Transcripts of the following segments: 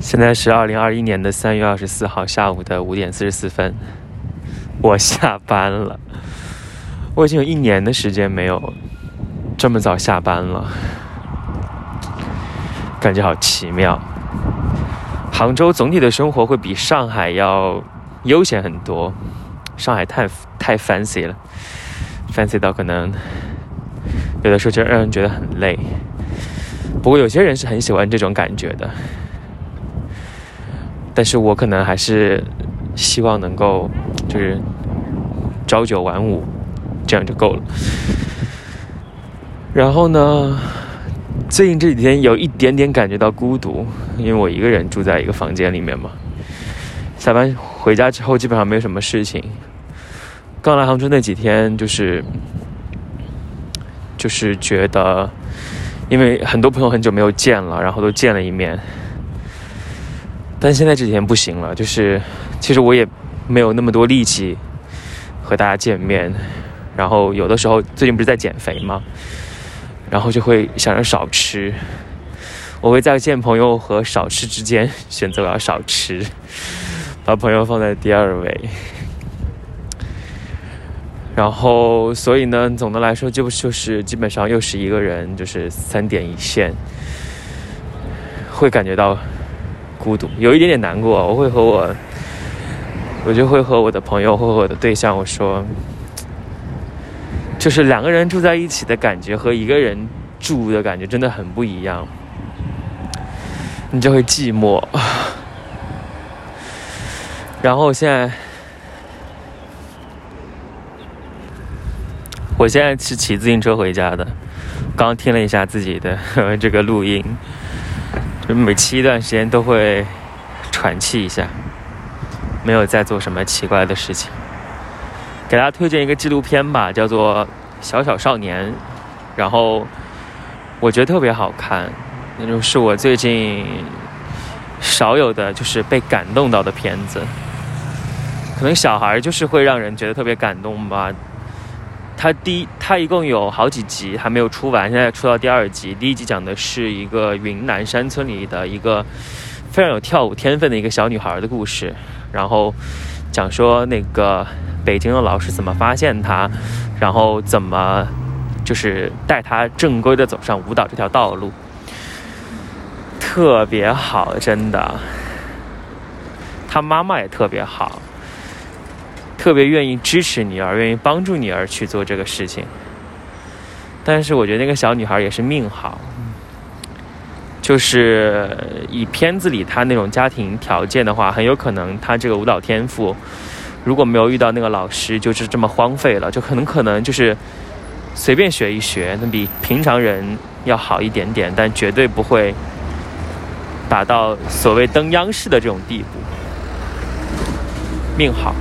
现在是二零二一年的三月二十四号下午的五点四十四分，我下班了。我已经有一年的时间没有这么早下班了，感觉好奇妙。杭州总体的生活会比上海要悠闲很多，上海太太 fancy 了，fancy 到可能有的时候就让人觉得很累。不过有些人是很喜欢这种感觉的。但是我可能还是希望能够，就是朝九晚五，这样就够了。然后呢，最近这几天有一点点感觉到孤独，因为我一个人住在一个房间里面嘛。下班回家之后，基本上没有什么事情。刚来杭州那几天，就是就是觉得，因为很多朋友很久没有见了，然后都见了一面。但现在这几天不行了，就是其实我也没有那么多力气和大家见面，然后有的时候最近不是在减肥吗？然后就会想着少吃，我会在见朋友和少吃之间选择我要少吃，把朋友放在第二位。然后所以呢，总的来说就就是基本上又是一个人，就是三点一线，会感觉到。孤独，有一点点难过。我会和我，我就会和我的朋友，或我的对象，我说，就是两个人住在一起的感觉和一个人住的感觉真的很不一样。你就会寂寞。然后现在，我现在是骑自行车回家的，刚听了一下自己的 这个录音。每骑一段时间都会喘气一下，没有在做什么奇怪的事情。给大家推荐一个纪录片吧，叫做《小小少年》，然后我觉得特别好看，那种是我最近少有的就是被感动到的片子。可能小孩就是会让人觉得特别感动吧。它第一，它一共有好几集，还没有出完，现在出到第二集。第一集讲的是一个云南山村里的一个非常有跳舞天分的一个小女孩的故事，然后讲说那个北京的老师怎么发现她，然后怎么就是带她正规的走上舞蹈这条道路，特别好，真的。她妈妈也特别好。特别愿意支持你而，愿意帮助你而去做这个事情。但是我觉得那个小女孩也是命好，就是以片子里她那种家庭条件的话，很有可能她这个舞蹈天赋如果没有遇到那个老师，就是这么荒废了，就可能可能就是随便学一学，那比平常人要好一点点，但绝对不会达到所谓登央视的这种地步。命好。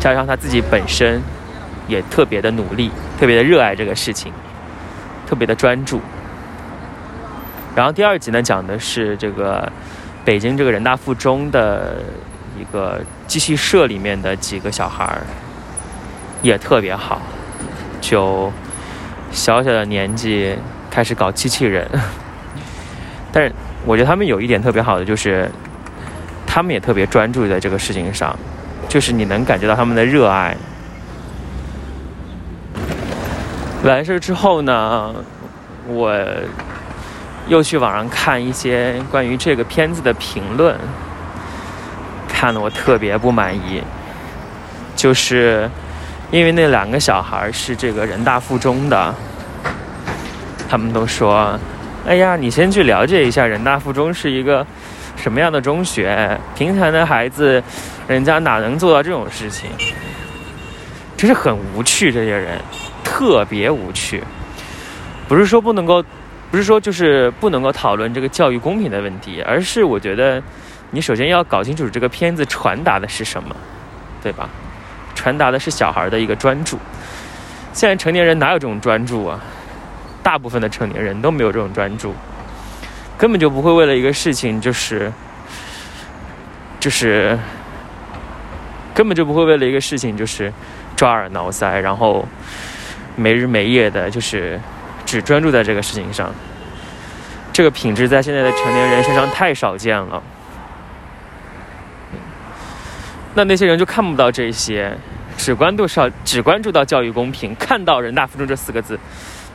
加上他自己本身也特别的努力，特别的热爱这个事情，特别的专注。然后第二集呢，讲的是这个北京这个人大附中的一个机器社里面的几个小孩儿，也特别好，就小小的年纪开始搞机器人。但是我觉得他们有一点特别好的，就是他们也特别专注在这个事情上。就是你能感觉到他们的热爱。完事之后呢，我又去网上看一些关于这个片子的评论，看得我特别不满意。就是因为那两个小孩是这个人大附中的，他们都说：“哎呀，你先去了解一下人大附中是一个。”什么样的中学？平常的孩子，人家哪能做到这种事情？真是很无趣，这些人特别无趣。不是说不能够，不是说就是不能够讨论这个教育公平的问题，而是我觉得你首先要搞清楚这个片子传达的是什么，对吧？传达的是小孩的一个专注。现在成年人哪有这种专注啊？大部分的成年人都没有这种专注。根本就不会为了一个事情，就是，就是，根本就不会为了一个事情，就是抓耳挠腮，然后没日没夜的，就是只专注在这个事情上。这个品质在现在的成年人身上太少见了。那那些人就看不到这些，只关注少，只关注到教育公平，看到人大附中这四个字，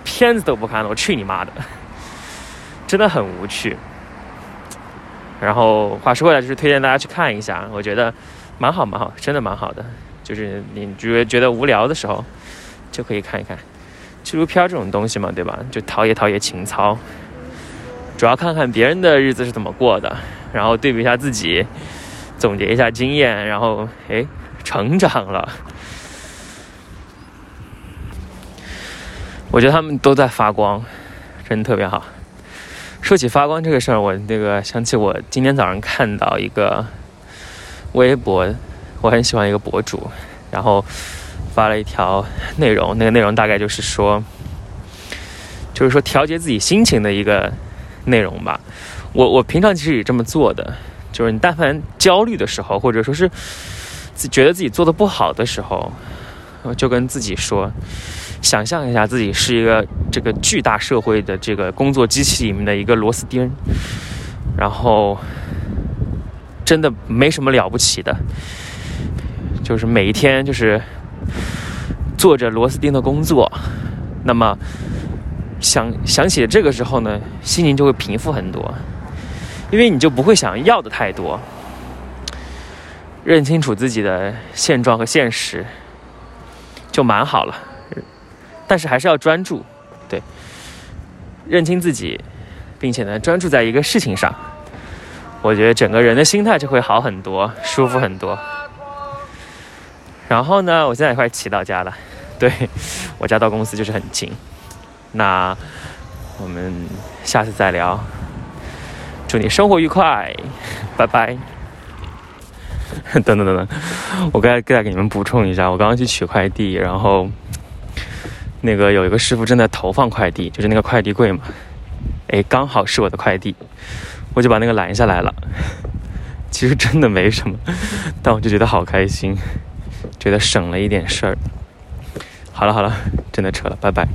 片子都不看了。我去你妈的！真的很无趣。然后话说回来，就是推荐大家去看一下，我觉得蛮好蛮好，真的蛮好的。就是你觉得觉得无聊的时候，就可以看一看纪录片这种东西嘛，对吧？就陶冶陶冶情操，主要看看别人的日子是怎么过的，然后对比一下自己。总结一下经验，然后哎，成长了。我觉得他们都在发光，真的特别好。说起发光这个事儿，我那个想起我今天早上看到一个微博，我很喜欢一个博主，然后发了一条内容，那个内容大概就是说，就是说调节自己心情的一个内容吧。我我平常其实也这么做的。就是你但凡焦虑的时候，或者说是自觉得自己做的不好的时候，就跟自己说，想象一下自己是一个这个巨大社会的这个工作机器里面的一个螺丝钉，然后真的没什么了不起的，就是每一天就是做着螺丝钉的工作，那么想想起这个时候呢，心情就会平复很多。因为你就不会想要的太多，认清楚自己的现状和现实，就蛮好了。但是还是要专注，对，认清自己，并且呢专注在一个事情上，我觉得整个人的心态就会好很多，舒服很多。然后呢，我现在也快骑到家了，对我家到公司就是很近。那我们下次再聊。祝你生活愉快，拜拜。等等等等，我该再给你们补充一下，我刚刚去取快递，然后那个有一个师傅正在投放快递，就是那个快递柜嘛，哎，刚好是我的快递，我就把那个拦下来了。其实真的没什么，但我就觉得好开心，觉得省了一点事儿。好了好了，真的撤了，拜拜。